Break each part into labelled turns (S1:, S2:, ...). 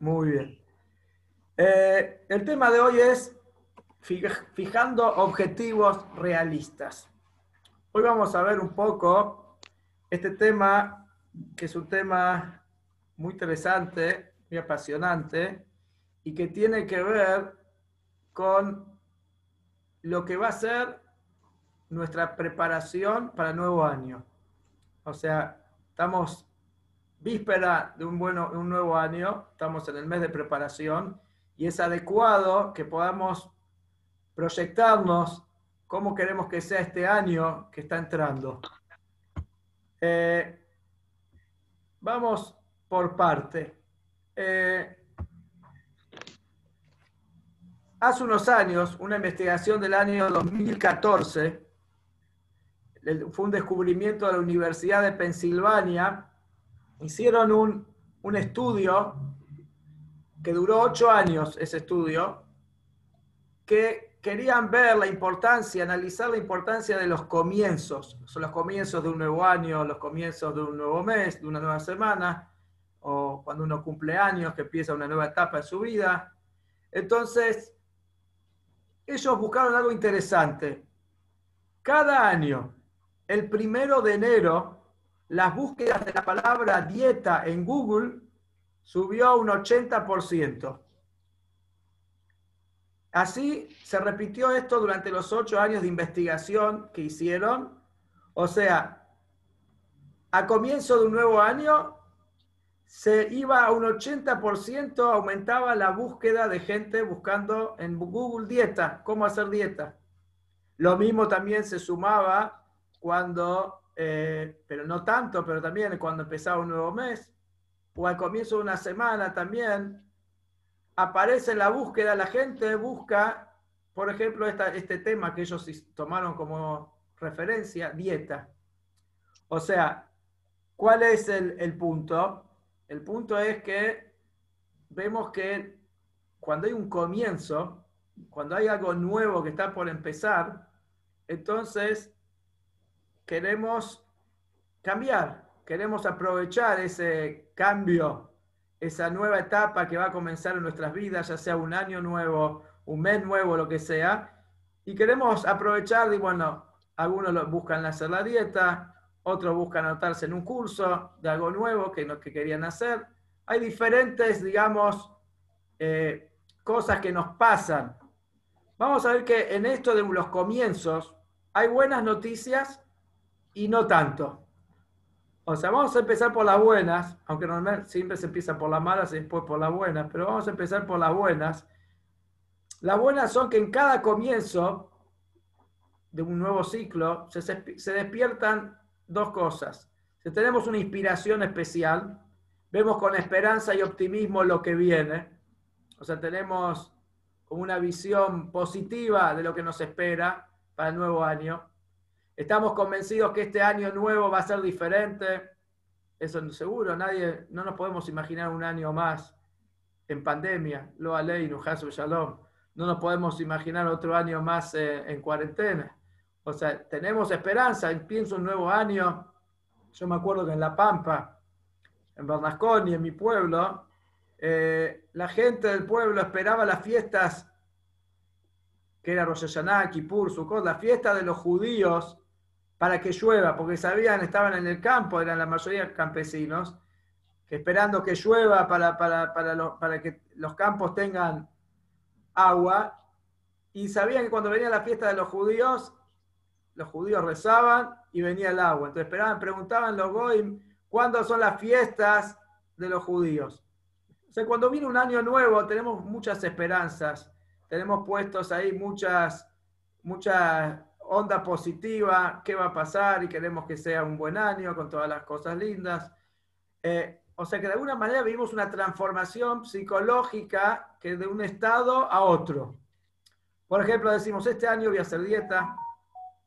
S1: muy bien. Eh, el tema de hoy es fijando objetivos realistas. Hoy vamos a ver un poco este tema, que es un tema muy interesante, muy apasionante, y que tiene que ver con lo que va a ser nuestra preparación para el nuevo año. O sea, estamos víspera de un, bueno, un nuevo año, estamos en el mes de preparación y es adecuado que podamos proyectarnos cómo queremos que sea este año que está entrando. Eh, vamos por parte. Eh, hace unos años, una investigación del año 2014, fue un descubrimiento de la Universidad de Pensilvania, hicieron un, un estudio que duró ocho años, ese estudio, que querían ver la importancia, analizar la importancia de los comienzos. Son los comienzos de un nuevo año, los comienzos de un nuevo mes, de una nueva semana, o cuando uno cumple años, que empieza una nueva etapa en su vida. Entonces, ellos buscaron algo interesante. Cada año, el primero de enero, las búsquedas de la palabra dieta en Google subió a un 80%. Así se repitió esto durante los ocho años de investigación que hicieron. O sea, a comienzo de un nuevo año se iba a un 80%, aumentaba la búsqueda de gente buscando en Google dieta, cómo hacer dieta. Lo mismo también se sumaba cuando, eh, pero no tanto, pero también cuando empezaba un nuevo mes, o al comienzo de una semana también, aparece en la búsqueda, la gente busca, por ejemplo, este tema que ellos tomaron como referencia, dieta. O sea, ¿cuál es el, el punto? El punto es que vemos que cuando hay un comienzo, cuando hay algo nuevo que está por empezar, entonces queremos cambiar, queremos aprovechar ese cambio esa nueva etapa que va a comenzar en nuestras vidas, ya sea un año nuevo, un mes nuevo, lo que sea, y queremos aprovechar, y bueno, algunos buscan hacer la dieta, otros buscan anotarse en un curso de algo nuevo que, que querían hacer. Hay diferentes, digamos, eh, cosas que nos pasan. Vamos a ver que en esto de los comienzos hay buenas noticias y no tanto. O sea, vamos a empezar por las buenas, aunque normalmente siempre se empieza por las malas y después por las buenas, pero vamos a empezar por las buenas. Las buenas son que en cada comienzo de un nuevo ciclo se, despiertan dos cosas. Tenemos una inspiración especial, vemos con esperanza y optimismo lo que viene. O sea, tenemos como una visión positiva de lo que nos espera para el nuevo año. Estamos convencidos que este año nuevo va a ser diferente. Eso es seguro. Nadie, no nos podemos imaginar un año más en pandemia. Lo ley, Shalom. No nos podemos imaginar otro año más eh, en cuarentena. O sea, tenemos esperanza. Pienso un nuevo año. Yo me acuerdo que en La Pampa, en Bernasconi, en mi pueblo, eh, la gente del pueblo esperaba las fiestas que era Rosh Hashanah, Kippur, Sukkot, la fiesta de los judíos para que llueva, porque sabían, estaban en el campo, eran la mayoría campesinos, que esperando que llueva para, para, para, que los campos tengan agua, y sabían que cuando venía la fiesta de los judíos, los judíos rezaban y venía el agua. Entonces esperaban, preguntaban los goyim, ¿cuándo son las fiestas de los judíos? O sea, cuando viene un año nuevo tenemos muchas esperanzas, tenemos puestos ahí muchas, muchas onda positiva, qué va a pasar y queremos que sea un buen año con todas las cosas lindas. Eh, o sea que de alguna manera vivimos una transformación psicológica que de un estado a otro. Por ejemplo, decimos, este año voy a hacer dieta,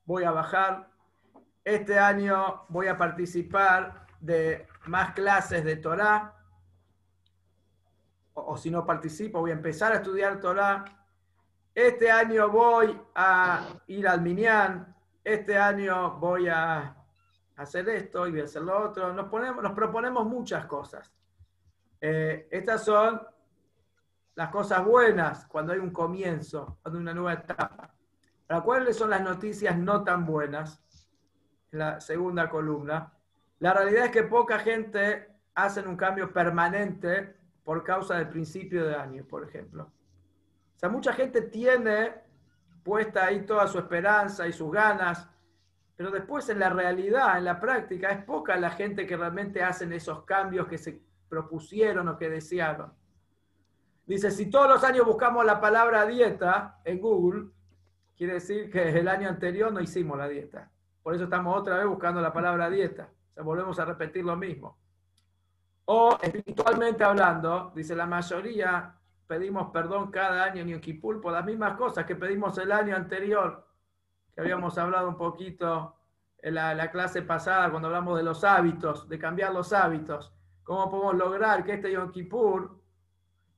S1: voy a bajar, este año voy a participar de más clases de Torah, o, o si no participo, voy a empezar a estudiar Torah, este año voy a ir al Minyan, este año voy a hacer esto y voy a hacer lo otro. Nos, ponemos, nos proponemos muchas cosas. Eh, estas son las cosas buenas cuando hay un comienzo, cuando hay una nueva etapa. ¿Para cuáles son las noticias no tan buenas? En la segunda columna. La realidad es que poca gente hace un cambio permanente por causa del principio de año, por ejemplo. O sea, mucha gente tiene puesta ahí toda su esperanza y sus ganas, pero después en la realidad, en la práctica, es poca la gente que realmente hacen esos cambios que se propusieron o que desearon. Dice, si todos los años buscamos la palabra dieta en Google, quiere decir que el año anterior no hicimos la dieta. Por eso estamos otra vez buscando la palabra dieta. O sea, volvemos a repetir lo mismo. O espiritualmente hablando, dice la mayoría, pedimos perdón cada año en Yom Kippur por las mismas cosas que pedimos el año anterior, que habíamos hablado un poquito en la, clase pasada cuando hablamos de los hábitos, de cambiar los hábitos. ¿Cómo podemos lograr que este Yom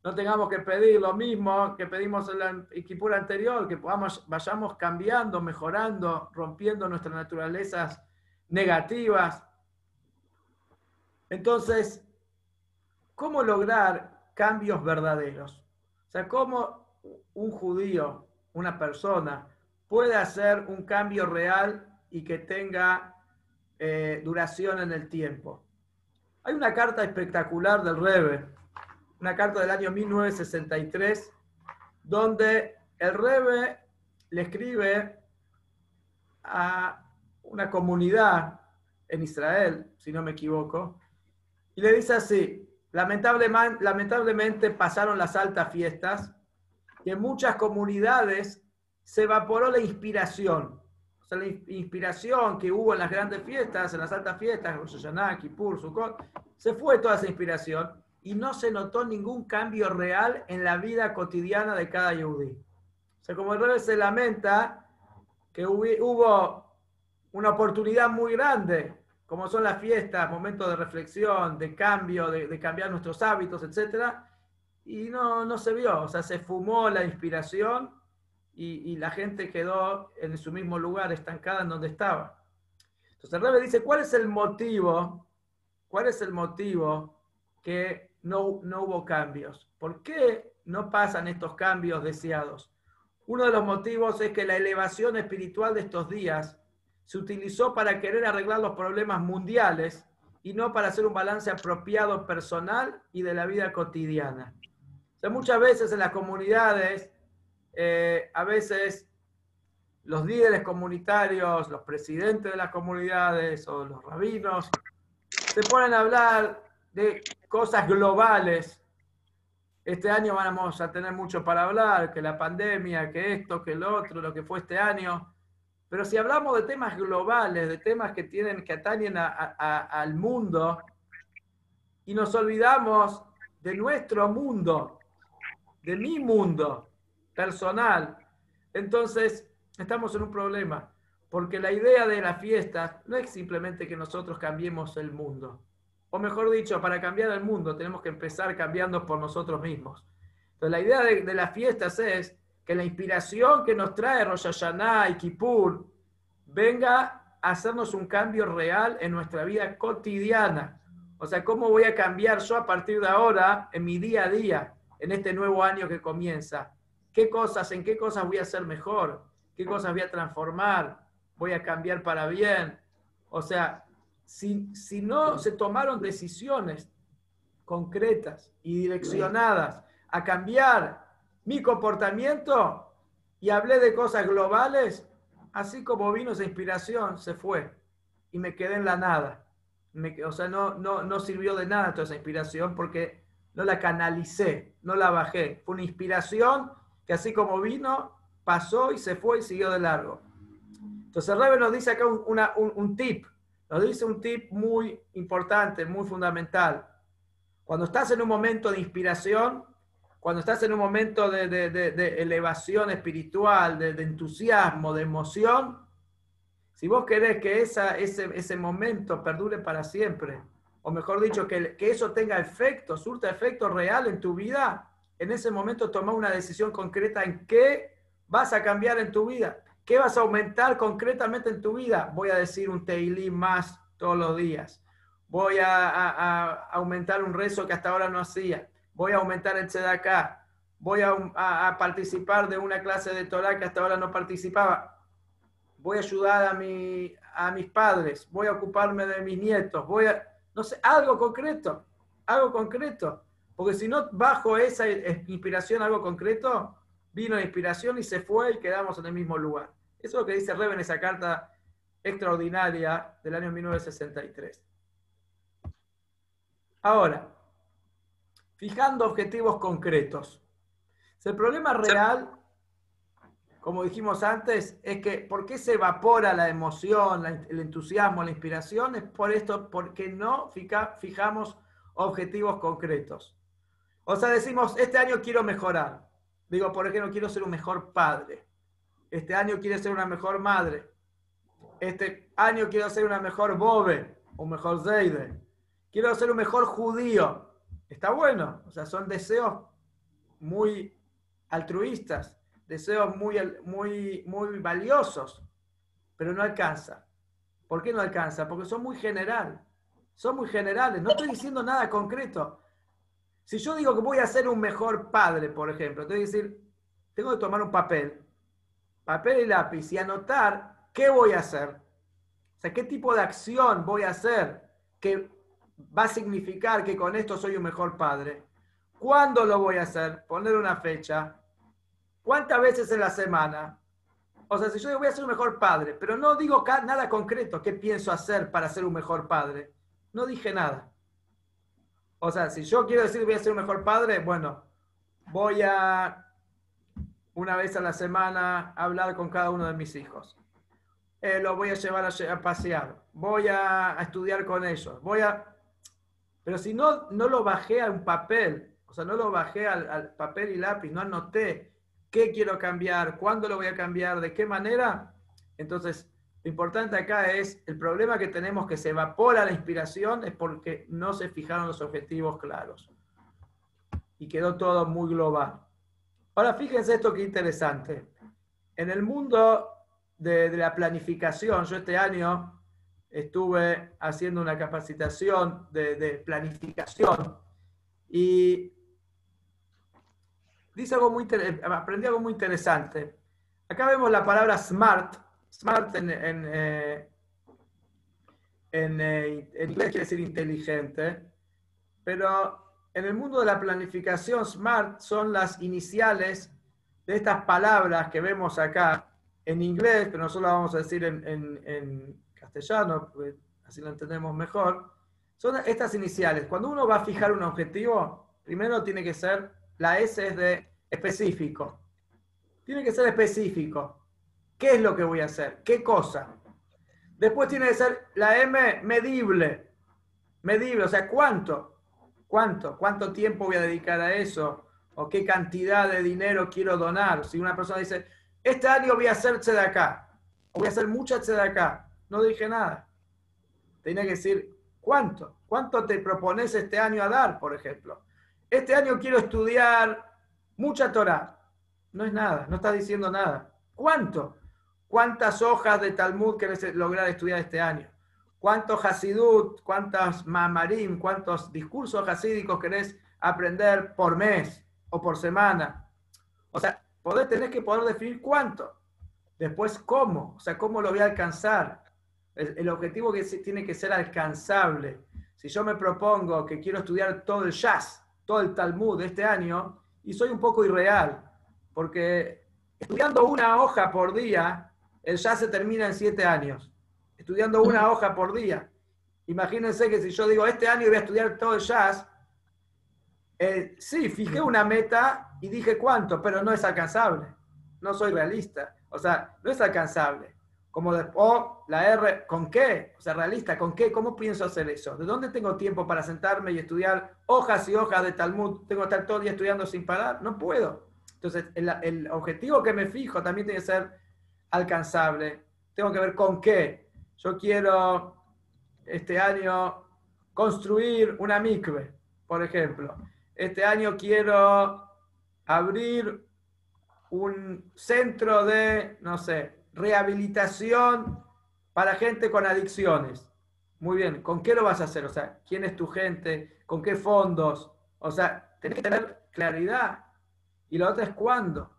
S1: no tengamos que pedir lo mismo que pedimos en el Kippur anterior, que podamos, vayamos cambiando, mejorando, rompiendo nuestras naturalezas negativas? Entonces, ¿Cómo lograr cambios verdaderos? O sea, ¿cómo un judío, una persona, puede hacer un cambio real y que tenga eh, duración en el tiempo? Hay una carta espectacular del Rebe, una carta del año 1963, donde el Rebe le escribe a una comunidad en Israel, si no me equivoco, y le dice así, Lamentablemente, pasaron las altas fiestas y en muchas comunidades se evaporó la inspiración. O sea, la inspiración que hubo en las grandes fiestas, en las altas fiestas, Rosh Hashanah, Kippur, Sukkot, se fue toda esa inspiración y no se notó ningún cambio real en la vida cotidiana de cada yudí. O sea, como el rey se lamenta que hubo una oportunidad muy grande como son las fiestas, momentos de reflexión, de cambio, de, cambiar nuestros hábitos, etc. Y no, no se vio, o sea, se fumó la inspiración y, la gente quedó en su mismo lugar, estancada en donde estaba. Entonces el Rebe dice, ¿cuál es el motivo? ¿Cuál es el motivo que no, no hubo cambios? ¿Por qué no pasan estos cambios deseados? Uno de los motivos es que la elevación espiritual de estos días se utilizó para querer arreglar los problemas mundiales y no para hacer un balance apropiado personal y de la vida cotidiana. Muchas veces en las comunidades, eh, a veces los líderes comunitarios, los presidentes de las comunidades o los rabinos, se ponen a hablar de cosas globales. Este año vamos a tener mucho para hablar, que la pandemia, que esto, que lo otro, lo que fue este año. Pero si hablamos de temas globales, de temas que tienen que atañen al mundo, y nos olvidamos de nuestro mundo, de mi mundo personal, entonces estamos en un problema. Porque la idea de la fiesta no es simplemente que nosotros cambiemos el mundo. O mejor dicho, para cambiar el mundo tenemos que empezar cambiando por nosotros mismos. Entonces la idea de, de las fiestas es que la inspiración que nos trae Rosh Hashanah y Kippur venga a hacernos un cambio real en nuestra vida cotidiana. O sea, ¿cómo voy a cambiar yo a partir de ahora en mi día a día, en este nuevo año que comienza? ¿Qué cosas, en qué cosas voy a hacer mejor? ¿Qué cosas voy a transformar? ¿Voy a cambiar para bien? O sea, si, si no se tomaron decisiones concretas y direccionadas a cambiar mi comportamiento y hablé de cosas globales, así como vino esa inspiración, se fue y me quedé en la nada. o sea, no, no, no sirvió de nada toda esa inspiración porque no la canalicé, no la bajé. Fue una inspiración que así como vino, pasó y se fue y siguió de largo. Entonces Rebe nos dice acá un, un, un tip, nos dice un tip muy importante, muy fundamental. Cuando estás en un momento de inspiración, cuando estás en un momento de, elevación espiritual, de, entusiasmo, de emoción, si vos querés que esa, ese, ese momento perdure para siempre, o mejor dicho, que, que eso tenga efecto, surta efecto real en tu vida, en ese momento toma una decisión concreta en qué vas a cambiar en tu vida, qué vas a aumentar concretamente en tu vida. Voy a decir un teilí más todos los días. voy a, aumentar un rezo que hasta ahora no hacía, voy a aumentar el tzedaká, voy a, participar de una clase de Torah que hasta ahora no participaba, voy a ayudar a, mi, a mis padres, voy a ocuparme de mis nietos, voy a, no sé, algo concreto, algo concreto. Porque si no bajo esa inspiración, algo concreto, vino la inspiración y se fue y quedamos en el mismo lugar. Eso es lo que dice Rebe en esa carta extraordinaria del año 1963. Ahora, fijando objetivos concretos. El problema real, como dijimos antes, es que ¿por qué se evapora la emoción, el entusiasmo, la inspiración? Es por esto, porque no fijamos objetivos concretos. O sea, decimos, este año quiero mejorar. Digo, por ejemplo, quiero ser un mejor padre. Este año quiero ser una mejor madre. Este año quiero ser una mejor bobe, un mejor zeide. Quiero ser un mejor judío. Está bueno. O sea, son deseos muy altruistas, deseos muy, muy, muy valiosos, pero no alcanza. ¿Por qué no alcanza? Porque son muy general. Son muy generales. No estoy diciendo nada concreto. Si yo digo que voy a ser un mejor padre, por ejemplo, tengo que decir, tengo que tomar un papel, papel y lápiz y anotar qué voy a hacer. O sea, qué tipo de acción voy a hacer que va a significar que con esto soy un mejor padre. ¿Cuándo lo voy a hacer? Poner una fecha. ¿Cuántas veces en la semana? O sea, si yo voy a ser un mejor padre, pero no digo nada concreto, qué pienso hacer para ser un mejor padre, no dije nada. O sea, si yo quiero decir voy a ser un mejor padre, bueno, voy a una vez a la semana hablar con cada uno de mis hijos. Eh, los voy a llevar a, pasear. Voy a, estudiar con ellos. Voy a... Pero si no, no lo bajé a un papel, o sea, no lo bajé al, al papel y lápiz, no anoté qué quiero cambiar, cuándo lo voy a cambiar, de qué manera, entonces lo importante acá es, el problema que tenemos que se evapora la inspiración es porque no se fijaron los objetivos claros. Y quedó todo muy global. Ahora fíjense esto que interesante. En el mundo de, la planificación, yo este año estuve haciendo una capacitación de, planificación y dice algo muy aprendí algo muy interesante. Acá vemos la palabra smart, Smart en, en, eh, eh, en, inglés quiere decir inteligente, pero en el mundo de la planificación, SMART son las iniciales de estas palabras que vemos acá en inglés, pero nosotros vamos a decir en, en castellano, pues así lo entendemos mejor. Son estas iniciales. Cuando uno va a fijar un objetivo, primero tiene que ser, la S es de específico. Tiene que ser específico. ¿Qué es lo que voy a hacer? ¿Qué cosa? Después tiene que ser la M medible. Medible, o sea, ¿cuánto? ¿Cuánto? ¿Cuánto tiempo voy a dedicar a eso? ¿O qué cantidad de dinero quiero donar? Si una persona dice, este año voy a hacer acá, o voy a hacer mucha acá, no dije nada. Tenía que decir, ¿cuánto? ¿Cuánto te propones este año a dar, por ejemplo? Este año quiero estudiar mucha Torah. No es nada, no estás diciendo nada. ¿Cuánto? ¿Cuántas hojas de Talmud querés lograr estudiar este año? ¿Cuántos Hasidut, cuántos Mamarim, cuántos discursos hasídicos querés aprender por mes o por semana? O sea, poder, tenés que poder definir cuánto. Después, cómo. O sea, cómo lo voy a alcanzar. El, objetivo que tiene que ser alcanzable. Si yo me propongo que quiero estudiar todo el jazz, todo el Talmud este año, y soy un poco irreal, porque estudiando una hoja por día, el jazz se termina en siete años, estudiando una hoja por día. Imagínense que si yo digo, este año voy a estudiar todo el jazz, eh, sí, fijé una meta y dije cuánto, pero no es alcanzable. No soy realista. O sea, no es alcanzable. Como de, o la R, ¿con qué? O sea, realista, ¿con qué? ¿Cómo pienso hacer eso? ¿De dónde tengo tiempo para sentarme y estudiar hojas y hojas de Talmud? ¿Tengo que estar todo el día estudiando sin parar? No puedo. Entonces, el, el objetivo que me fijo también tiene que ser alcanzable. Tengo que ver con qué. Yo quiero este año construir una micve, por ejemplo. Este año quiero abrir un centro de, no sé, rehabilitación para gente con adicciones. Muy bien, ¿con qué lo vas a hacer? O sea, ¿quién es tu gente? ¿Con qué fondos? O sea, tenés que tener claridad. Y la otra es cuándo.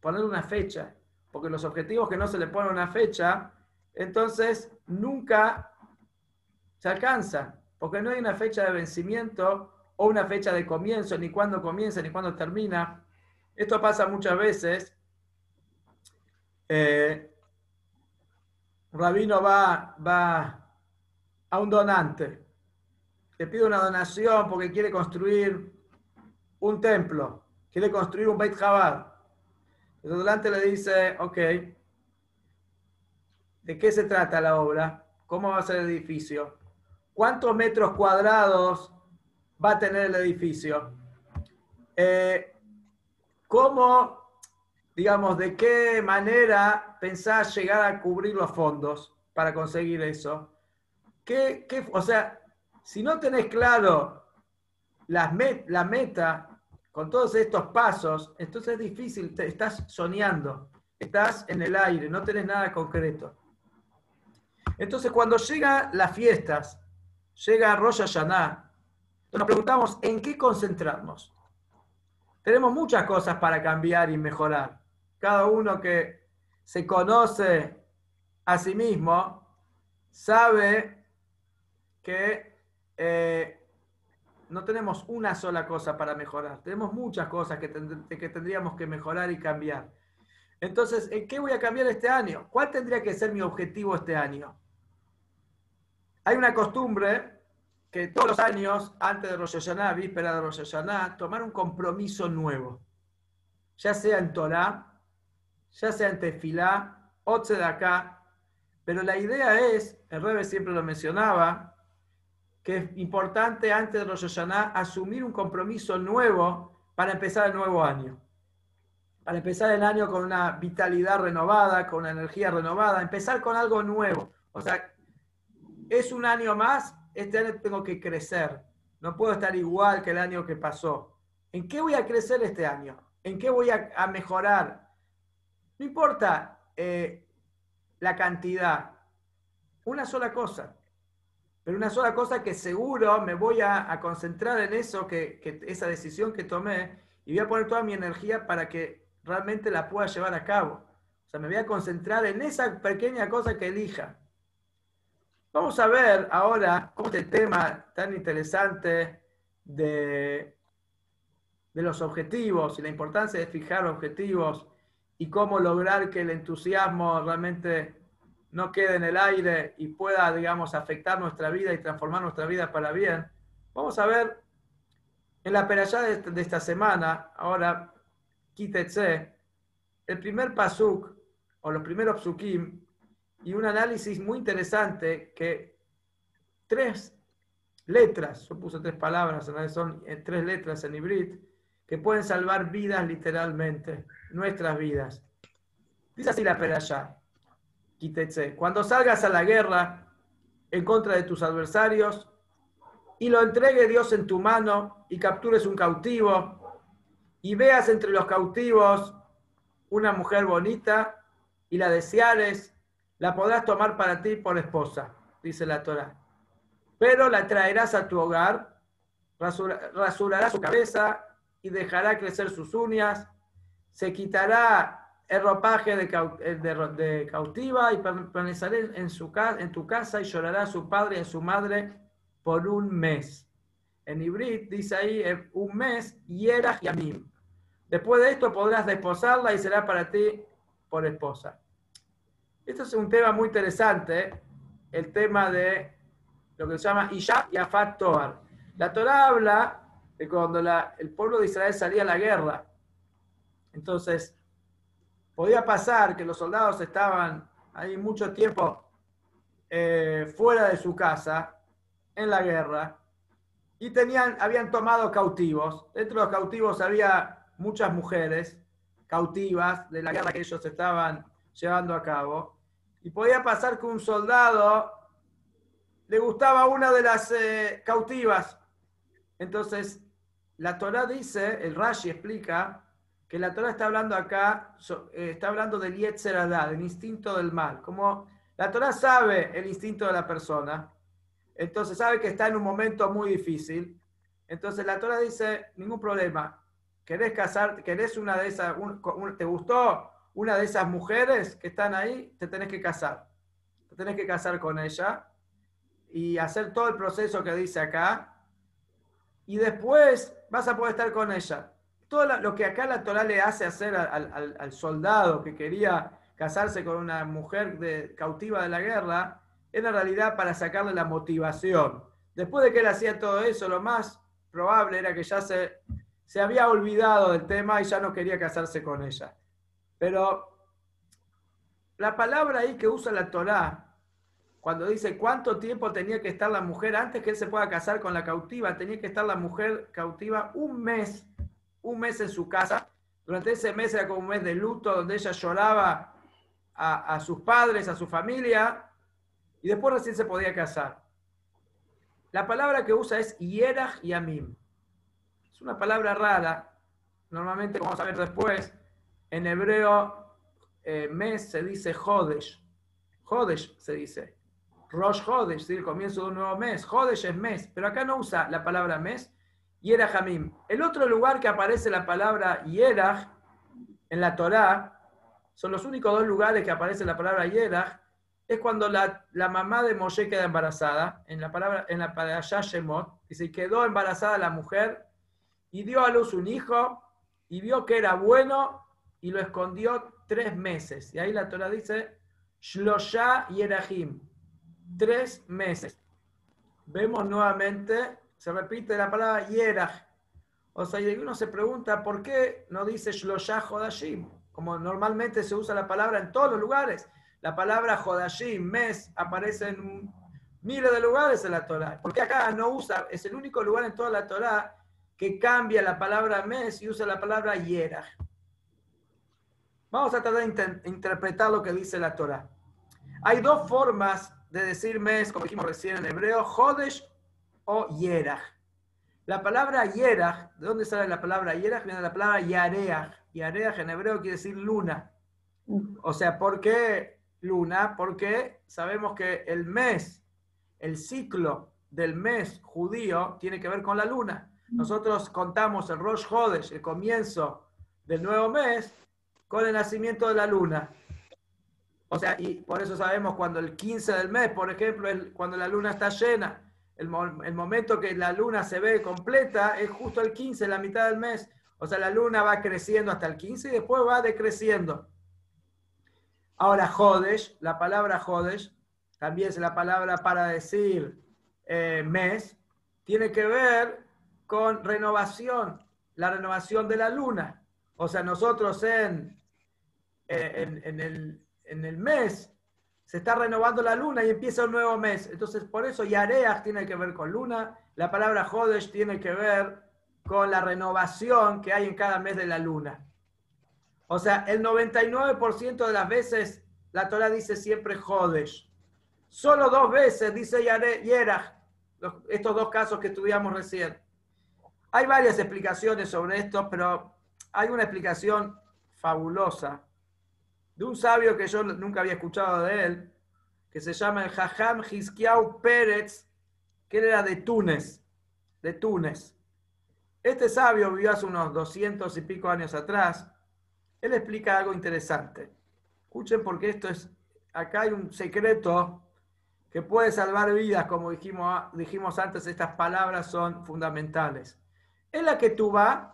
S1: Poner una fecha. Porque los objetivos que no se le ponen una fecha, entonces nunca se alcanzan. Porque no hay una fecha de vencimiento o una fecha de comienzo, ni cuándo comienza, ni cuándo termina. Esto pasa muchas veces. Eh, rabino va, va a un donante, le pide una donación porque quiere construir un templo, quiere construir un Beit Chabad. El donante le dice, ok, ¿de qué se trata la obra? ¿Cómo va a ser el edificio? ¿Cuántos metros cuadrados va a tener el edificio? Eh, ¿Cómo, digamos, de qué manera pensás llegar a cubrir los fondos para conseguir eso? o sea, si no tenés claro la, la meta con todos estos pasos, entonces es difícil, estás soñando, estás en el aire, no tenés nada concreto. Entonces, cuando llegan las fiestas, llega Rosh Hashanah, nos preguntamos en qué concentrarnos. Tenemos muchas cosas para cambiar y mejorar. Cada uno que se conoce a sí mismo sabe que eh, no tenemos una sola cosa para mejorar, tenemos muchas cosas que, tendríamos que mejorar y cambiar. Entonces, ¿en qué voy a cambiar este año? ¿Cuál tendría que ser mi objetivo este año? Hay una costumbre que todos los años, antes de Rosh Hashanah, víspera de Rosh Hashanah, tomar un compromiso nuevo, ya sea en Torah, ya sea en Tefilá, o acá, pero la idea es, el Rebe siempre lo mencionaba, que es importante antes de Rosh Hashanah asumir un compromiso nuevo para empezar el nuevo año. Para empezar el año con una vitalidad renovada, con una energía renovada, empezar con algo nuevo. O sea, es un año más, este año tengo que crecer. No puedo estar igual que el año que pasó. ¿En qué voy a crecer este año? ¿En qué voy a, mejorar? No importa eh, la cantidad, una sola cosa pero una sola cosa que seguro me voy a, concentrar en eso, que, esa decisión que tomé, y voy a poner toda mi energía para que realmente la pueda llevar a cabo. O sea, me voy a concentrar en esa pequeña cosa que elija. Vamos a ver ahora este tema tan interesante de, de los objetivos y la importancia de fijar objetivos y cómo lograr que el entusiasmo realmente no quede en el aire y pueda, digamos, afectar nuestra vida y transformar nuestra vida para bien, vamos a ver en la perashá de, esta semana, ahora, Kitetse, el primer pasuk, o los primeros psukim, y un análisis muy interesante que tres letras, yo puse tres palabras, son eh, tres letras en hibrid, que pueden salvar vidas literalmente, nuestras vidas. Dice así la perashá. Cuando salgas a la guerra en contra de tus adversarios y lo entregue Dios en tu mano y captures un cautivo y veas entre los cautivos una mujer bonita y la deseares, la podrás tomar para ti por esposa, dice la Torah. Pero la traerás a tu hogar, rasurará su cabeza y dejará crecer sus uñas, se quitará el ropaje de, de, cautiva y permaneceré en, su, en tu casa y llorará a su padre y a su madre por un mes. En Ibrit dice ahí eh, un mes, y era mí. Después de esto podrás desposarla y será para ti por esposa. Esto es un tema muy interesante, el tema de lo que se llama Isha y Afat Toar. La Torah habla de cuando el pueblo de Israel salía a la guerra. Entonces, podía pasar que los soldados estaban ahí mucho tiempo eh, fuera de su casa, en la guerra, y tenían, habían tomado cautivos. Dentro de los cautivos había muchas mujeres cautivas de la guerra que ellos estaban llevando a cabo. Y podía pasar que un soldado le gustaba una de las eh, cautivas. Entonces, la Torah dice, el Rashi explica, que la Torah está hablando acá, eh, está hablando del Yetzer del instinto del mal. Como la Torah sabe el instinto de la persona, entonces sabe que está en un momento muy difícil. Entonces la Torah dice, ningún problema. ¿Querés casar? ¿Querés una de esas? ¿Te gustó una de esas mujeres que están ahí? Te tenés que casar. Te tenés que casar con ella y hacer todo el proceso que dice acá. Y después vas a poder estar con ella. Todo lo que acá la Torah le hace hacer al, soldado que quería casarse con una mujer cautiva de la guerra, era en realidad para sacarle la motivación. Después de que él hacía todo eso, lo más probable era que ya se, se había olvidado del tema y ya no quería casarse con ella. Pero la palabra ahí que usa la Torá, cuando dice cuánto tiempo tenía que estar la mujer antes que él se pueda casar con la cautiva, tenía que estar la mujer cautiva un mes, un mes en su casa. Durante ese mes era como un mes de luto donde ella lloraba a, sus padres, a su familia, y después recién se podía casar. La palabra que usa es Yerach y Amim. Es una palabra rara. Normalmente, vamos a ver después, en hebreo eh, mes se dice Jodesh. Jodesh se dice. Rosh Jodesh, el comienzo de un nuevo mes. Jodesh es mes, pero acá no usa la palabra mes. Yerach Amim. El otro lugar que aparece la palabra Yerach en la Torá, son los únicos dos lugares que aparece la palabra Yerach, es cuando la, mamá de Moshe queda embarazada, en la palabra, en la palabra Shemot, y quedó embarazada la mujer y dio a luz un hijo y vio que era bueno y lo escondió tres meses. Y ahí la Torah dice, Shlosha Yerahim, tres meses. Vemos nuevamente, se repite la palabra Yerah. O sea, y uno se pregunta, ¿por qué no dice Shlosha Hodashim? Como normalmente se usa la palabra en todos los lugares. La palabra Jodashim, mes, aparece en miles de lugares en la Torah. Porque acá no usa, es el único lugar en toda la Torah que cambia la palabra mes y usa la palabra Yerah. Vamos a tratar de interpretar lo que dice la Torah. Hay dos formas de decir mes, como dijimos recién en hebreo, Jodesh o Yerah. La palabra Yerah, ¿de dónde sale la palabra Yerah? Viene de la palabra Yareach. Yareach en hebreo quiere decir luna. O sea, ¿por qué luna porque sabemos que el mes, el ciclo del mes judío tiene que ver con la luna. Nosotros contamos el Rosh Hodesh, el comienzo del nuevo mes, con el nacimiento de la luna. O sea, y por eso sabemos cuando el 15 del mes, por ejemplo, es cuando la luna está llena, el, momento que la luna se ve completa es justo el 15, la mitad del mes. O sea, la luna va creciendo hasta el 15 y después va decreciendo. Ahora, Jodesh, la palabra Jodesh, también es la palabra para decir eh, mes, tiene que ver con renovación, la renovación de la luna. O sea, nosotros en, eh, en, el, en el mes se está renovando la luna y empieza un nuevo mes. Entonces, por eso Yareas tiene que ver con luna, la palabra Jodesh tiene que ver con la renovación que hay en cada mes de la luna. O sea, el 99% de las veces la Torah dice siempre Jodesh. Solo dos veces dice Yerach, estos dos casos que estudiamos recién. Hay varias explicaciones sobre esto, pero hay una explicación fabulosa de un sabio que yo nunca había escuchado de él, que se llama el Jajam Hiskiau Pérez, que era de Túnez, de Túnez. Este sabio vivió hace unos doscientos y pico años atrás él explica algo interesante. Escuchen porque esto es, acá hay un secreto que puede salvar vidas, como dijimos, dijimos antes, estas palabras son fundamentales. En la que tú vas,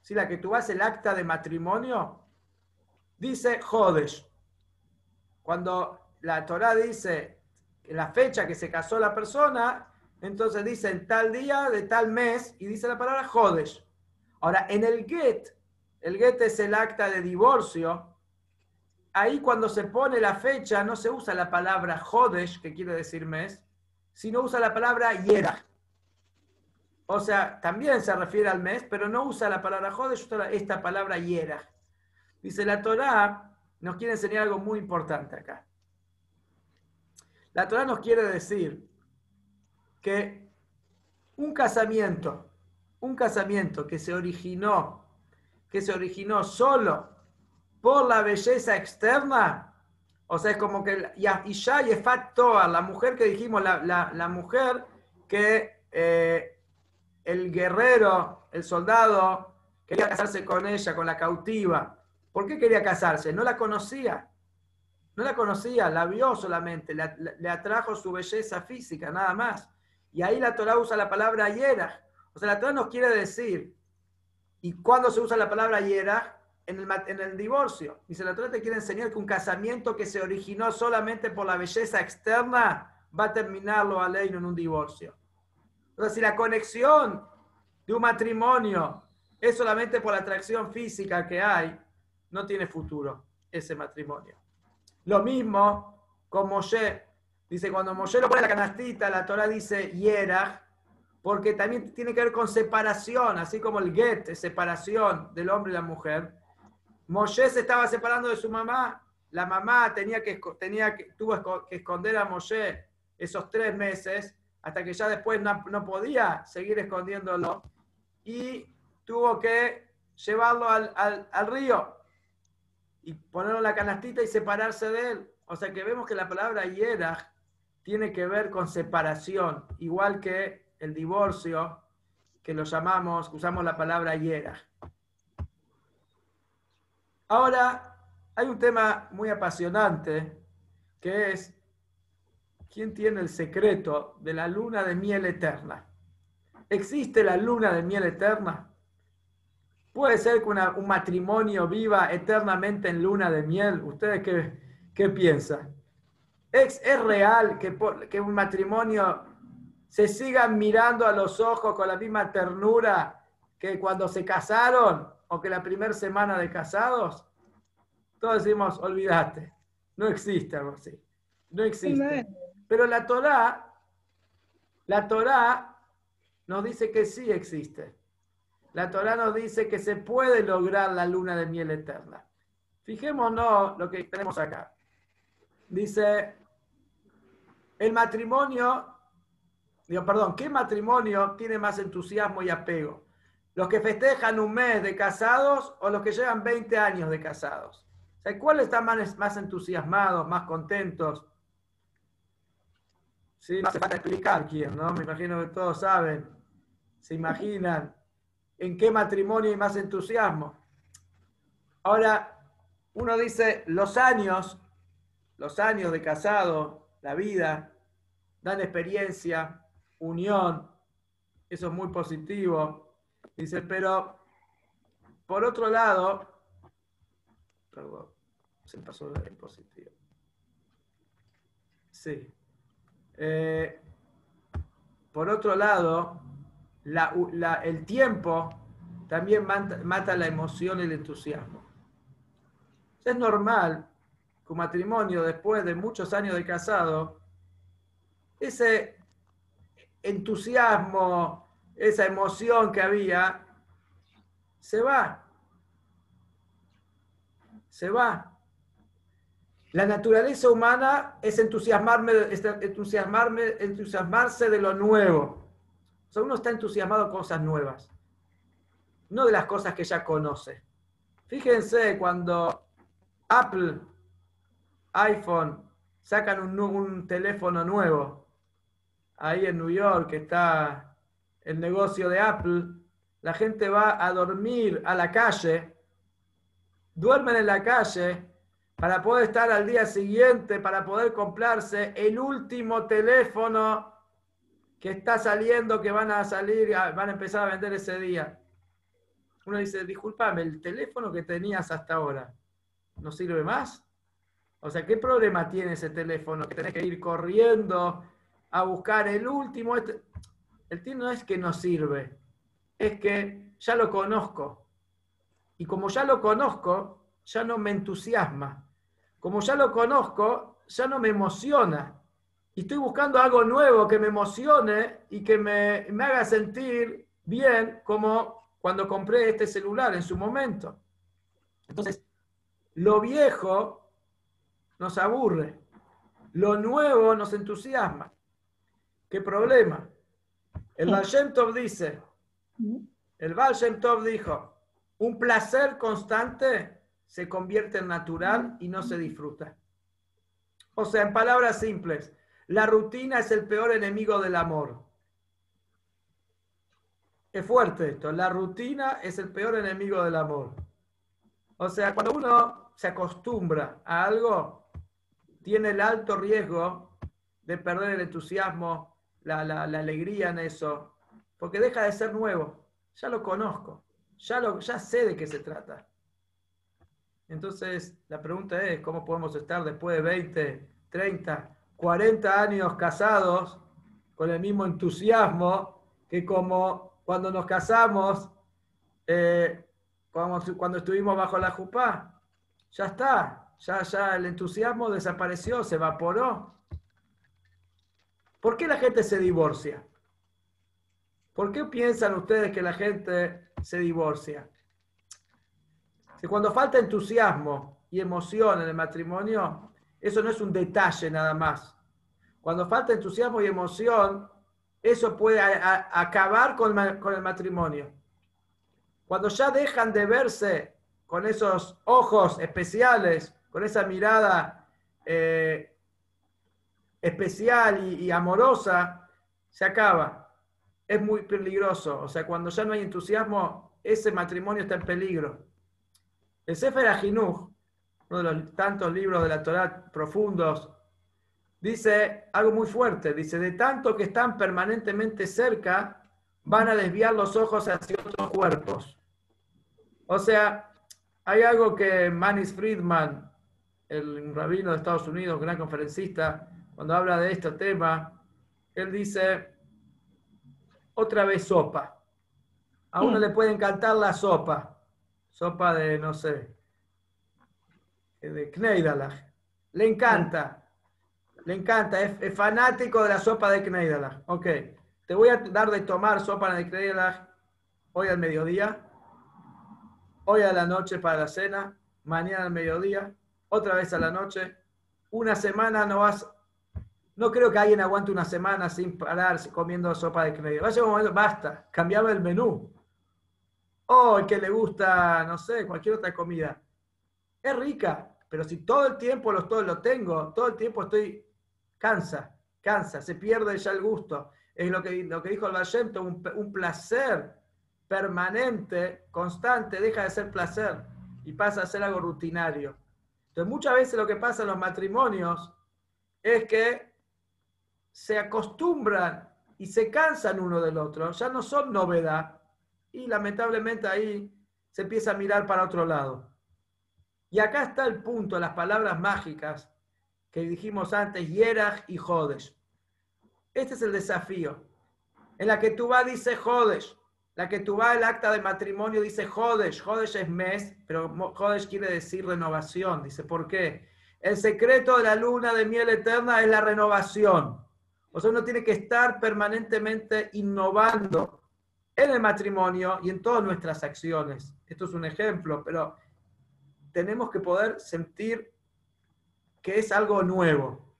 S1: si la que tú vas el acta de matrimonio, dice Jodesh. Cuando la Torah dice la fecha que se casó la persona, entonces dice en tal día de tal mes y dice la palabra Jodesh. Ahora, en el Get, el get es el acta de divorcio, ahí cuando se pone la fecha no se usa la palabra jodesh, que quiere decir mes, sino usa la palabra yera. O sea, también se refiere al mes, pero no usa la palabra jodesh, usa esta palabra yera. Dice la Torá, nos quiere enseñar algo muy importante acá. La Torá nos quiere decir que un casamiento, un casamiento que se originó que se originó solo por la belleza externa, O sea, es como que Isha y Toa, la mujer que dijimos, la, mujer que eh, el guerrero, el soldado, quería casarse con ella, con la cautiva. ¿Por qué quería casarse? No la conocía. No la conocía, la vio solamente, le, atrajo su belleza física, nada más. Y ahí la Torah usa la palabra yera. O sea, la Torah nos quiere decir, ¿y cuándo se usa la palabra yera? En el, en el divorcio. Dice, la Torah te quiere enseñar que un casamiento que se originó solamente por la belleza externa va a terminarlo a ley en un divorcio. O sea, si la conexión de un matrimonio es solamente por la atracción física que hay, no tiene futuro ese matrimonio. Lo mismo con Moshe. Dice, cuando Moshe lo pone en la canastita, la Torah dice Yerach, porque también tiene que ver con separación, así como el get, separación del hombre y la mujer. Moshe se estaba separando de su mamá, la mamá tenía que, tenía que, tuvo que esconder a Moshe esos tres meses, hasta que ya después no, no podía seguir escondiéndolo, y tuvo que llevarlo al, al, al río y ponerlo en la canastita y separarse de él. O sea que vemos que la palabra yerach tiene que ver con separación, igual que el divorcio, que lo llamamos, usamos la palabra yerach. Ahora, hay un tema muy apasionante, que es, ¿quién tiene el secreto de la luna de miel eterna? ¿Existe la luna de miel eterna? ¿Puede ser que un matrimonio viva eternamente en luna de miel? ¿Ustedes qué, qué piensan? ¿Es, ¿Es, real que, que un matrimonio se siga mirando a los ojos con la misma ternura que cuando se casaron o que la primera semana de casados? Todos decimos, olvídate, no existe algo así. No existe. Pero la Torah, la Torah nos dice que sí existe. La Torah nos dice que se puede lograr la luna de miel eterna. Fijémonos lo que tenemos acá. Dice, el matrimonio, digo, perdón, ¿qué matrimonio tiene más entusiasmo y apego? ¿Los que festejan un mes de casados o los que llevan 20 años de casados? O sea, ¿cuáles más, más entusiasmados, más contentos? Sí, no hace falta explicar quién, ¿no? Me imagino que todos saben, se imaginan en qué matrimonio hay más entusiasmo. Ahora, uno dice, los años, los años de casado, la vida, dan experiencia, unión, eso es muy positivo. Dice, pero por otro lado, perdón, se pasó de positivo. Sí. Eh, por otro lado, el tiempo también mata, la emoción y el entusiasmo. Es normal que un matrimonio, después de muchos años de casado, ese entusiasmo, esa emoción que había, se va. Se va. La naturaleza humana es entusiasmarme, entusiasmarme, entusiasmarse de lo nuevo. O uno está entusiasmado con cosas nuevas, no de las cosas que ya conoce. Fíjense cuando Apple, iPhone, sacan un, un teléfono nuevo, ahí en New York está el negocio de Apple, la gente va a dormir a la calle, duermen en la calle para poder estar al día siguiente, para poder comprarse el último teléfono que está saliendo, que van a salir, van a empezar a vender ese día. Uno dice, discúlpame, el teléfono que tenías hasta ahora, ¿no sirve más? O sea, ¿qué problema tiene ese teléfono? Que tenés que ir corriendo a buscar el último. Este, el tío no es que no sirve, es que ya lo conozco. Y como ya lo conozco, ya no me entusiasma. Como ya lo conozco, ya no me emociona y estoy buscando algo nuevo que me emocione y que me, haga sentir bien como cuando compré este celular en su momento. Entonces, lo viejo nos aburre, lo nuevo nos entusiasma. ¿Qué problema? El Baal dice, el Baal dijo, un placer constante se convierte en natural y no se disfruta. O sea, en palabras simples, la rutina es el peor enemigo del amor. Es fuerte esto, la rutina es el peor enemigo del amor. O sea, cuando uno se acostumbra a algo, tiene el alto riesgo de perder el entusiasmo, la, alegría en eso, porque deja de ser nuevo. Ya lo conozco, ya, lo, ya sé de qué se trata. Entonces, la pregunta es, ¿cómo podemos estar después de 20, 30, 40 años casados con el mismo entusiasmo que como cuando nos casamos, eh, cuando, estuvimos bajo la jupá? Ya está, ya, ya el entusiasmo desapareció, se evaporó. ¿Por qué la gente se divorcia? ¿Por qué piensan ustedes que la gente se divorcia? Si cuando falta entusiasmo y emoción en el matrimonio, eso no es un detalle nada más. Cuando falta entusiasmo y emoción, eso puede acabar con, el matrimonio. Cuando ya dejan de verse con esos ojos especiales, con esa mirada eh, especial y, amorosa, se acaba. Es muy peligroso. O sea, cuando ya no hay entusiasmo, ese matrimonio está en peligro. El Sefer Ajinuj, uno de los tantos libros de la Torah profundos, dice algo muy fuerte. Dice, de tanto que están permanentemente cerca, van a desviar los ojos hacia otros cuerpos. O sea, hay algo que Manis Friedman, el rabino de Estados Unidos, gran conferencista, cuando habla de este tema, él dice, otra vez sopa. A uno mm. le puede encantar la sopa, sopa de, no sé, de Kneidalach. Le encanta, le encanta, es, fanático de la sopa de Kneidalach. Ok, te voy a dar de tomar sopa de Kneidalach hoy al mediodía, hoy a la noche para la cena, mañana al mediodía, otra vez a la noche. Una semana no vas, no creo que alguien aguante una semana sin parar comiendo sopa de Kneidalach. Vaya un momento, basta, cambiaba el menú o el que le gusta, no sé, cualquier otra comida. Es rica, pero si todo el tiempo lo, todo lo tengo, todo el tiempo estoy, cansa, cansa, se pierde ya el gusto. Es lo que, lo que dijo el Vallento, un, un placer permanente, constante, deja de ser placer y pasa a ser algo rutinario. Entonces muchas veces lo que pasa en los matrimonios es que se acostumbran y se cansan uno del otro, ya no son novedad, y lamentablemente ahí se empieza a mirar para otro lado. Y acá está el punto, las palabras mágicas que dijimos antes, Yerach y Jodesh. Este es el desafío. En la que tú vas dice Jodesh. La que tú vas el acta de matrimonio dice Jodesh. Jodesh es mes, pero Jodesh quiere decir renovación. Dice, ¿por qué? El secreto de la luna de miel eterna es la renovación. O sea, uno tiene que estar permanentemente innovando en el matrimonio y en todas nuestras acciones. Esto es un ejemplo, pero tenemos que poder sentir que es algo nuevo.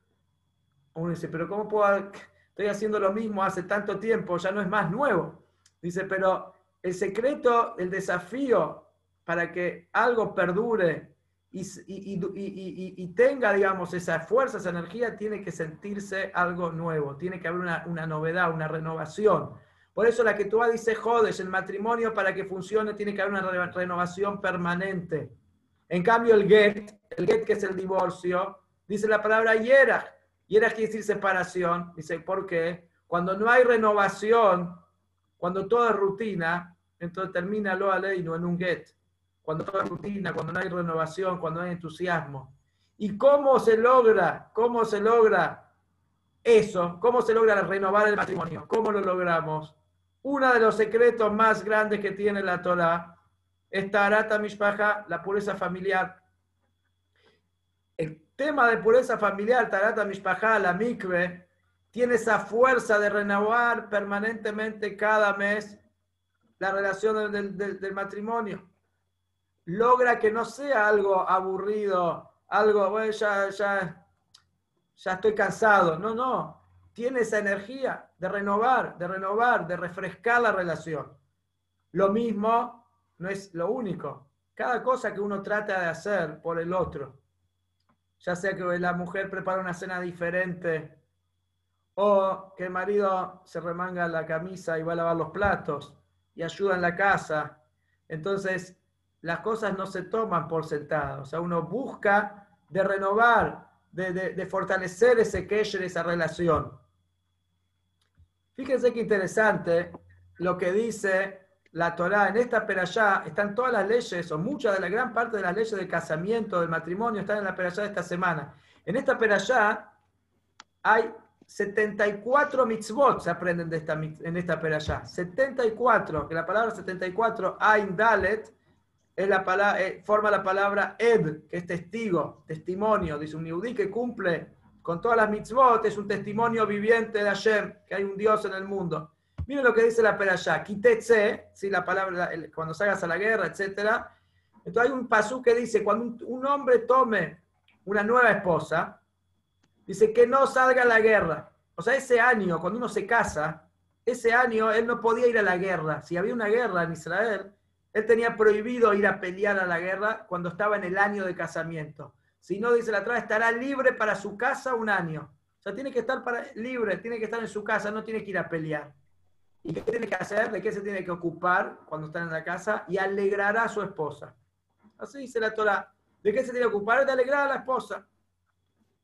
S1: Uno dice, pero ¿cómo puedo? Estoy haciendo lo mismo hace tanto tiempo, ya no es más nuevo. Dice, pero el secreto, el desafío para que algo perdure y, tenga, digamos, esa fuerza, esa energía, tiene que sentirse algo nuevo, tiene que haber una, una novedad, una renovación. Por eso la que tú dice jodes, el matrimonio para que funcione tiene que haber una renovación permanente. En cambio el get, el get que es el divorcio, dice la palabra yerach. Yerach quiere decir separación. Dice, ¿por qué? Cuando no hay renovación, cuando todo es rutina, entonces termina lo no en un get. Cuando todo es rutina, cuando no hay renovación, cuando no hay entusiasmo. ¿Y cómo se logra? ¿Cómo se logra eso? ¿Cómo se logra renovar el matrimonio? ¿Cómo lo logramos? Uno de los secretos más grandes que tiene la Torah es Tarata Mishpacha, la pureza familiar. El tema de pureza familiar, Tarata Mishpacha, la mikve, tiene esa fuerza de renovar permanentemente cada mes la relación del, matrimonio. Logra que no sea algo aburrido, algo, bueno, ya, ya, ya estoy cansado. No, no. Tiene esa energía de renovar, de renovar, de refrescar la relación. Lo mismo no es lo único. Cada cosa que uno trata de hacer por el otro, ya sea que la mujer prepara una cena diferente, o que el marido se remanga la camisa y va a lavar los platos y ayuda en la casa. Entonces, las cosas no se toman por sentado. O sea, uno busca de renovar, de, fortalecer ese kesher, esa relación. Fíjense qué interesante lo que dice la Torá. En esta perashá están todas las leyes, o muchas de la gran parte de las leyes del casamiento, del matrimonio, están en la perashá de esta semana. En esta perashá hay 74 mitzvot se aprenden de esta, en esta perashá. 74, que la palabra 74, Ain Dalet, es la palabra, eh, forma la palabra Ed, que es testigo, testimonio. Dice un yudí que cumple con todas las mitzvot, es un testimonio viviente de Hashem, que hay un Dios en el mundo. Miren lo que dice la perashá. Kitetse, ¿sí? la palabra, cuando salgas a la guerra, etc. Entonces hay un pasú que dice, cuando un hombre tome una nueva esposa, Dice que no salga a la guerra. O sea, ese año, cuando uno se casa, ese año él no podía ir a la guerra. Si había una guerra en Israel, él tenía prohibido ir a pelear a la guerra cuando estaba en el año de casamiento. Si no, dice la traba, estará libre para su casa un año. O sea, tiene que estar libre, tiene que estar en su casa, no tiene que ir a pelear. ¿Y qué tiene que hacer? ¿De qué se tiene que ocupar cuando está en la casa? Y alegrará a su esposa. Así dice la Torah. ¿De qué se tiene que ocupar? De alegrar a la esposa.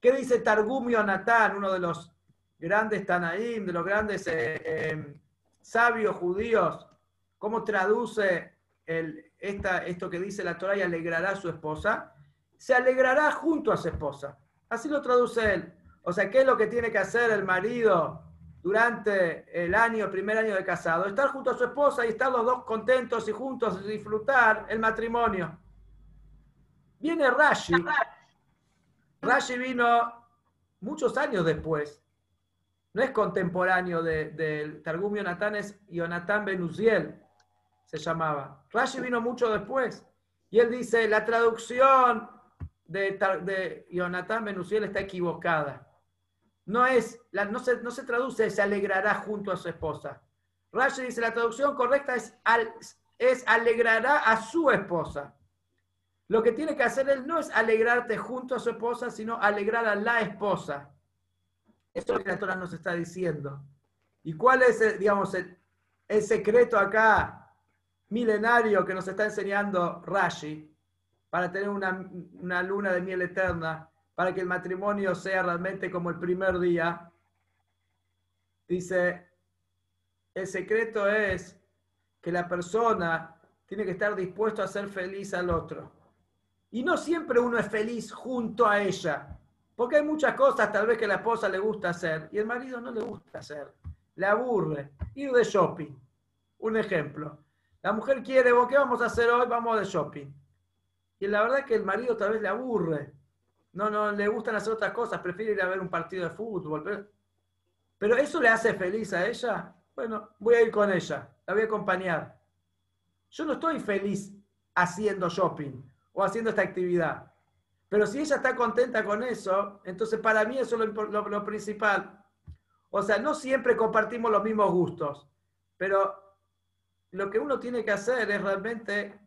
S1: ¿Qué dice Targum Yonatán, uno de los grandes Tanaim, de los grandes eh, eh, sabios judíos? ¿Cómo traduce el, esta, esto que dice la Torah y alegrará a su esposa? Se alegrará junto a su esposa. Así lo traduce él. O sea, ¿qué es lo que tiene que hacer el marido durante el año, primer año de casado? Estar junto a su esposa y estar los dos contentos y juntos disfrutar el matrimonio. Viene Rashi Rashi vino muchos años después. No es contemporáneo del de, Targum Yonatán, es Yonatán Benuziel, se llamaba. Rashi vino mucho después. Y él dice, la traducción de, de Yonatán Benuziel está equivocada. No, es, no, se, no se traduce, se alegrará junto a su esposa. Rashi dice, la traducción correcta es, es alegrará a su esposa. Lo que tiene que hacer él no es alegrarte junto a su esposa, sino alegrar a la esposa. Esto es lo que la Torah nos está diciendo. ¿Y cuál es, el, digamos, el, secreto acá milenario que nos está enseñando Rashi para tener una, una luna de miel eterna, para que el matrimonio sea realmente como el primer día? Dice, el secreto es que la persona tiene que estar dispuesto a ser feliz al otro. Y no siempre uno es feliz junto a ella, porque hay muchas cosas tal vez que la esposa le gusta hacer y el marido no le gusta hacer, le aburre. Ir de shopping, un ejemplo. La mujer quiere, ¿qué vamos a hacer hoy? Vamos de shopping. Y la verdad es que el marido tal vez le aburre. No, no, le gustan hacer otras cosas, prefiere ir a ver un partido de fútbol. Pero, pero eso le hace feliz a ella. Bueno, voy a ir con ella, la voy a acompañar. Yo no estoy feliz haciendo shopping o haciendo esta actividad. Pero si ella está contenta con eso, entonces para mí eso es lo, principal. O sea, no siempre compartimos los mismos gustos, pero lo que uno tiene que hacer es realmente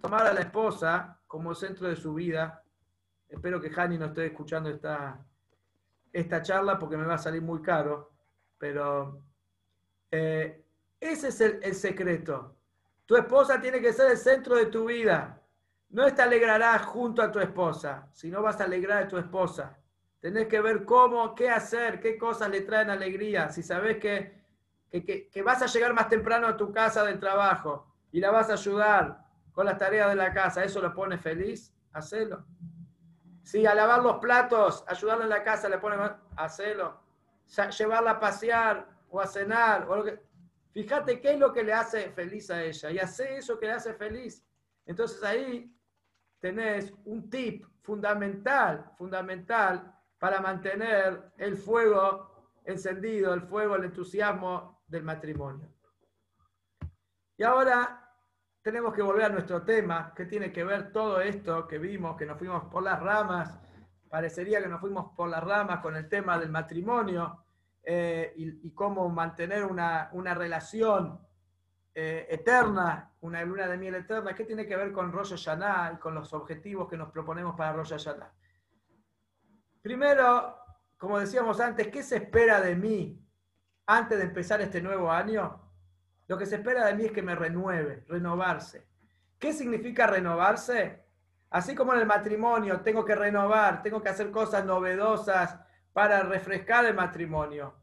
S1: tomar a la esposa como centro de su vida. Espero que Hani no esté escuchando esta, esta charla porque me va a salir muy caro, pero eh, ese es el, secreto. Tu esposa tiene que ser el centro de tu vida. No te alegrarás junto a tu esposa, sino vas a alegrar a tu esposa. Tenés que ver cómo, qué hacer, qué cosas le traen alegría. Si sabes que, que, vas a llegar más temprano a tu casa del trabajo y la vas a ayudar con las tareas de la casa, ¿eso lo pone feliz? Hacelo. Si a lavar los platos, ayudarla en la casa le pone hacelo. Llevarla a pasear o a cenar. O Fíjate qué es lo que le hace feliz a ella y hace eso que le hace feliz. Entonces ahí tenés un tip fundamental, fundamental para mantener el fuego encendido, el fuego, el entusiasmo del matrimonio. Y ahora tenemos que volver a nuestro tema, que tiene que ver todo esto que vimos, que nos fuimos por las ramas, parecería que nos fuimos por las ramas con el tema del matrimonio eh, y, cómo mantener una, relación eh, eterna, una luna de miel eterna, ¿qué tiene que ver con Rosh Hashanah y con los objetivos que nos proponemos para Rosh Hashanah? Primero, como decíamos antes, ¿qué se espera de mí antes de empezar este nuevo año? Lo que se espera de mí es que me renueve, renovarse. ¿Qué significa renovarse? Así como en el matrimonio tengo que renovar, tengo que hacer cosas novedosas para refrescar el matrimonio.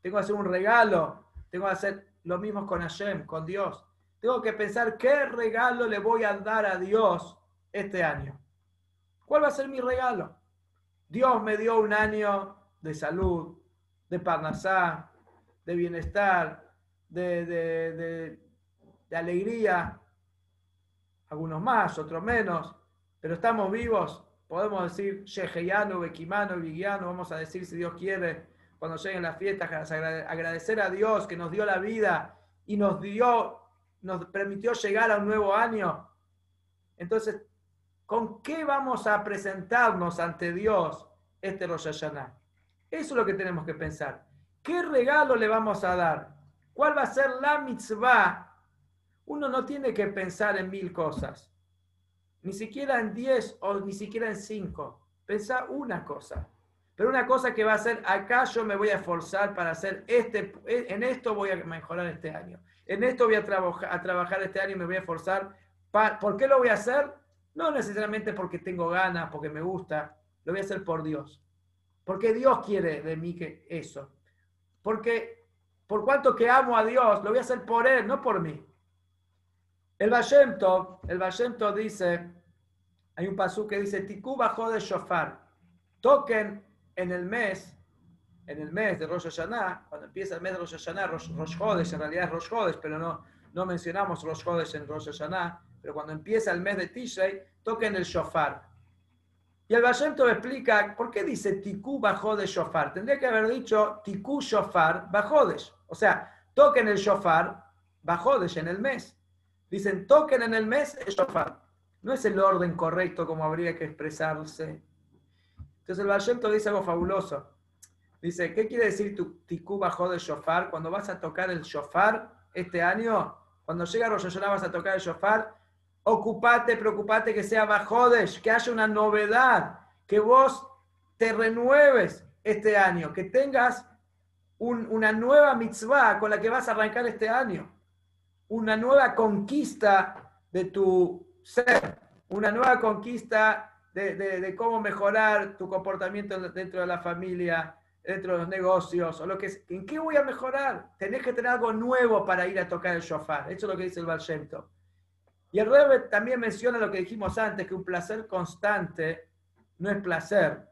S1: Tengo que hacer un regalo, tengo que hacer lo mismo con Hashem, con Dios. Tengo que pensar qué regalo le voy a dar a Dios este año. ¿Cuál va a ser mi regalo? Dios me dio un año de salud, de parnasá, de bienestar, de, de, alegría. Algunos más, otros menos, pero estamos vivos. Podemos decir Sheheyano, Bekimano, Vigiano, vamos a decir si Dios quiere, cuando lleguen las fiestas, agradecer a Dios que nos dio la vida y nos dio nos permitió llegar a un nuevo año. Entonces, ¿con qué vamos a presentarnos ante Dios este Rosh? Eso es lo que tenemos que pensar. ¿Qué regalo le vamos a dar? ¿Cuál va a ser la mitzvah? Uno no tiene que pensar en mil cosas, ni siquiera en diez o ni siquiera en cinco. Pensá una cosa. Pero una cosa que va a ser, acá yo me voy a esforzar para hacer este, en esto voy a mejorar este año. En esto voy a, a trabajar este año y me voy a esforzar. ¿Por qué lo voy a hacer? No necesariamente porque tengo ganas, porque me gusta, lo voy a hacer por Dios. Porque Dios quiere de mí que eso. Porque por cuanto que amo a Dios, lo voy a hacer por Él, no por mí. El Vallento, el Vallento dice, hay un pasú que dice, Tikú bajó de shofar. Toquen en el mes en el mes de Rosh Hashanah, cuando empieza el mes de Rosh Hashanah, Rosh, Rosh en realidad es Rosh Hodesh, pero no, no mencionamos Rosh Hodesh en Rosh Hashanah, pero cuando empieza el mes de Tishrei, toquen el shofar. Y el Vallento explica por qué dice Tikú bajó de shofar. Tendría que haber dicho Tikú shofar bajodesh. O sea, toquen el shofar bajodesh en el mes. Dicen toquen en el mes el shofar. No es el orden correcto como habría que expresarse. Entonces el Vallento dice algo fabuloso. Dice, ¿qué quiere decir tu tikú bajó de shofar? Cuando vas a tocar el shofar este año, cuando llega Rosh Hashanah vas a tocar el shofar, ocupate, preocupate que sea bajodesh, que haya una novedad, que vos te renueves este año, que tengas una nueva mitzvah con la que vas a arrancar este año, una nueva conquista de tu ser, una nueva conquista de, de cómo mejorar tu comportamiento dentro de la familia, dentro de los negocios, o lo que es, ¿en qué voy a mejorar? Tenés que tener algo nuevo para ir a tocar el shofar. Eso es lo que dice el Valshento. Y el Rebbe también menciona lo que dijimos antes, que un placer constante no es placer.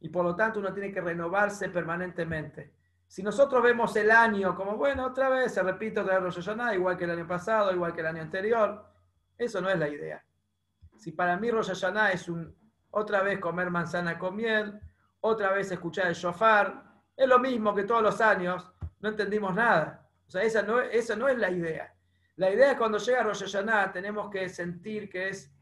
S1: Y por lo tanto uno tiene que renovarse permanentemente. Si nosotros vemos el año como, bueno, otra vez se repite otra vez Rosh igual que el año pasado, igual que el año anterior, eso no es la idea. Si para mí Rosh Hashanah es un, otra vez comer manzana con miel, otra vez escuchar el shofar, es lo mismo que todos los años, no entendimos nada. O sea, esa no, esa no es la idea. La idea es cuando llega Rosh Hashanah tenemos que sentir que es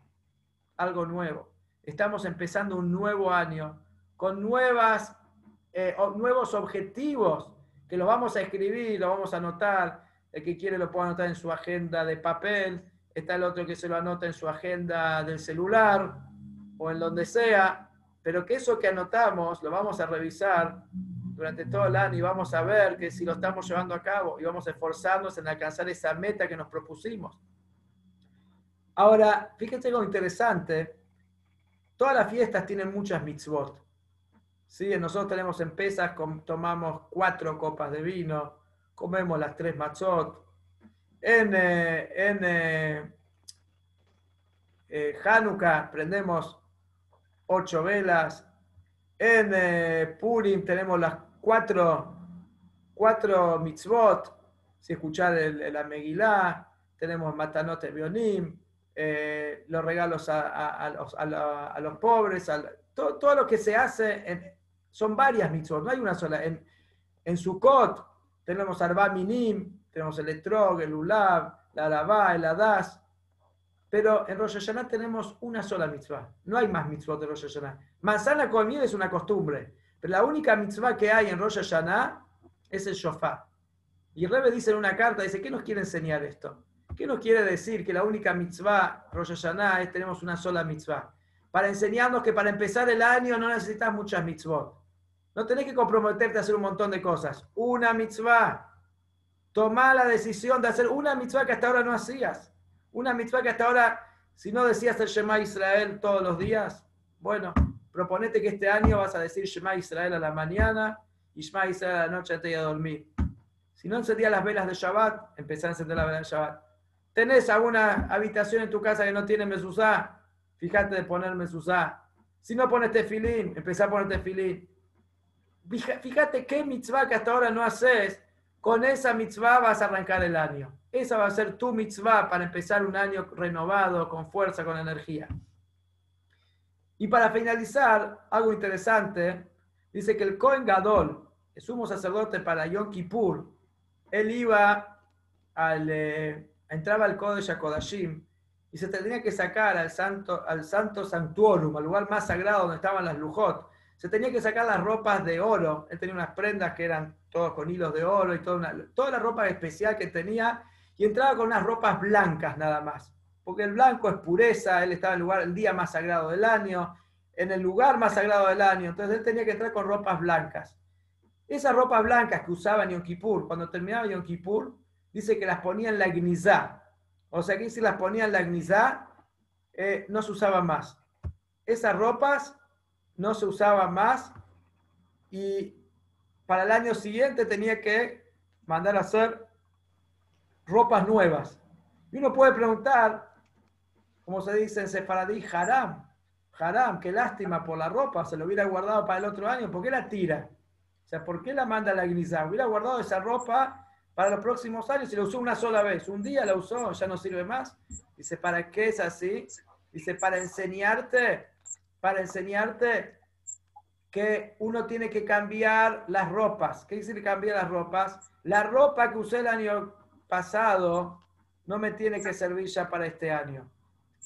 S1: algo nuevo. Estamos empezando un nuevo año con nuevas, eh, nuevos objetivos que los vamos a escribir, los vamos a anotar. El que quiere lo puede anotar en su agenda de papel. Está el otro que se lo anota en su agenda del celular o en donde sea pero que eso que anotamos lo vamos a revisar durante todo el año y vamos a ver que si lo estamos llevando a cabo y vamos a esforzarnos en alcanzar esa meta que nos propusimos. Ahora, fíjense algo interesante. Todas las fiestas tienen muchas mitzvot. ¿Sí? Nosotros tenemos en Pesas, tomamos cuatro copas de vino, comemos las tres matzot. En, eh, en eh, eh, Hanukkah prendemos ocho velas. En eh, Purim tenemos las cuatro, cuatro mitzvot, si escuchar el, la Megilá, tenemos Matanote Bionim, eh, los regalos a, los, a, los, pobres, todo, todo, lo que se hace, son varias mitzvot, no hay una sola. En, Sukkot tenemos Arba Minim, tenemos el Etrog, el Ulav, la Arabá, el Adas, pero en Rosh Hashanah tenemos una sola mitzvah. No hay más mitzvot de Rosh Hashanah. Manzana con miel es una costumbre, pero la única mitzvah que hay en Rosh Hashanah es el shofar. Y Rebe dice en una carta, dice, ¿qué nos quiere enseñar esto? ¿Qué nos quiere decir que la única mitzvah Rosh Hashanah es tenemos una sola mitzvah? para enseñarnos que para empezar el año no necesitas muchas mitzvot. No tenés que comprometerte a hacer un montón de cosas. Una mitzvah. Tomá la decisión de hacer una mitzvah que hasta ahora no hacías. Una mitzvah que hasta ahora, si no decías el Shema Israel todos los días, bueno, proponete que este año vas a decir Shema Israel a la mañana y Shema Israel a la noche antes de dormir. Si no encendías las velas de Shabbat, empezá a encender las velas de Shabbat. ¿Tenés alguna habitación en tu casa que no tiene mezuzá? Fíjate de poner mezuzá. Si no pones tefilín, empezá a poner tefilín. Fíjate qué mitzvah que hasta ahora no haces, con esa mitzvah vas a arrancar el año. Esa va a ser tu mitzvah para empezar un año renovado, con fuerza, con energía. Y para finalizar, algo interesante, dice que el Cohen Gadol, el sumo sacerdote para Yom Kippur, él iba al, eh, entraba al Kodesh Kodashim y se tenía que sacar al santo, al santo santuorum, al lugar más sagrado donde estaban las lujot. Se tenía que sacar las ropas de oro. Él tenía unas prendas que eran todas con hilos de oro y toda, toda la ropa especial que tenía y entraba con unas ropas blancas nada más. Porque el blanco es pureza, él estaba en el lugar, el día más sagrado del año, en el lugar más sagrado del año. Entonces él tenía que entrar con ropas blancas. Esas ropas blancas que usaba en Yom Kippur, cuando terminaba Yom Kippur, dice que las ponía en la gnizá. O sea que si las ponía en la gnizá, eh, no se usaban más. Esas ropas no se usaban más y para el año siguiente tenía que mandar a hacer ropas nuevas. Y uno puede preguntar, como se dice en Sefaradí, haram, haram, qué lástima por la ropa, se lo hubiera guardado para el otro año, ¿por qué la tira? O sea, ¿por qué la manda a la gnizá? Hubiera guardado esa ropa para los próximos años y lo usó una sola vez. Un día la usó, ya no sirve más. Dice, ¿para qué es así? Dice, para enseñarte, para enseñarte que uno tiene que cambiar las ropas. ¿Qué dice cambiar las ropas? La ropa que usé el año pasado no me tiene que servir ya para este año.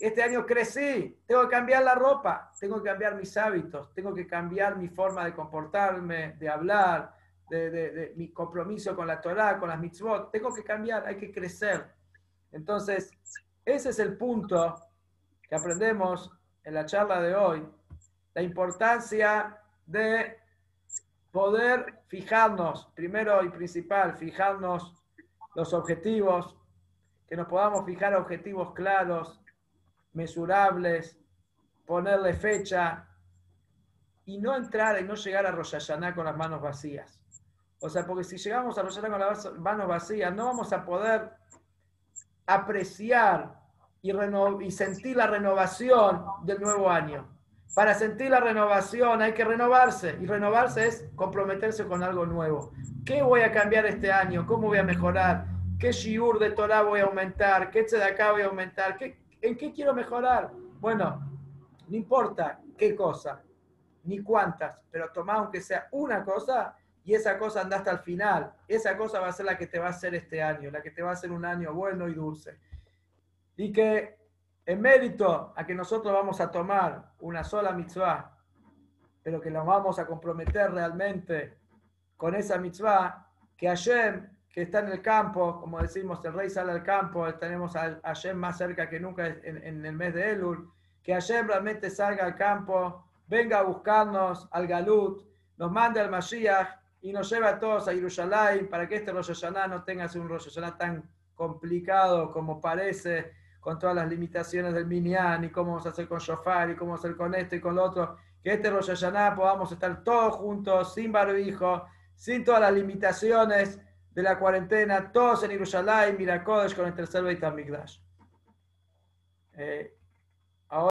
S1: Este año crecí, tengo que cambiar la ropa, tengo que cambiar mis hábitos, tengo que cambiar mi forma de comportarme, de hablar, de, mi compromiso con la Torah, con las mitzvot. Tengo que cambiar, hay que crecer. Entonces, ese es el punto que aprendemos en la charla de hoy, la importancia de poder fijarnos, primero y principal, fijarnos los objetivos, que nos podamos fijar objetivos claros, mesurables, ponerle fecha y no entrar y no llegar a Rosh con las manos vacías. O sea, porque si llegamos a Rosh con las manos vacías, no vamos a poder apreciar y, y sentir la renovación del nuevo año. Para sentir la renovación hay que renovarse y renovarse es comprometerse con algo nuevo. ¿Qué voy a cambiar este año? ¿Cómo voy a mejorar? ¿Qué shiur de Torah voy a aumentar? ¿Qué acá voy a aumentar? ¿En qué quiero mejorar? Bueno, no importa qué cosa, ni cuántas, pero toma aunque sea una cosa y esa cosa anda hasta el final. Esa cosa va a ser la que te va a hacer este año, la que te va a hacer un año bueno y dulce. Y que en mérito a que nosotros vamos a tomar una sola mitzvah, pero que nos vamos a comprometer realmente con esa mitzvah, que Hashem, que está en el campo, como decimos, el rey sale al campo, tenemos a Hashem más cerca que nunca en, en el mes de Elul, que Hashem realmente salga al campo, venga a buscarnos al Galut, nos mande al Mashiach y nos lleva a todos a Jerusalén para que este Rosh Hashanah no tenga un Rosh Hashanah tan complicado como parece, con todas las limitaciones del Minyan y cómo vamos a hacer con Shofar y cómo vamos a hacer con esto y con lo otro. Que este Rosh Hashanah podamos estar todos juntos, sin barbijo, sin todas las limitaciones de la cuarentena, todos en Jerusalén, Mirakodesh con el tercer Beit HaMikdash. Eh,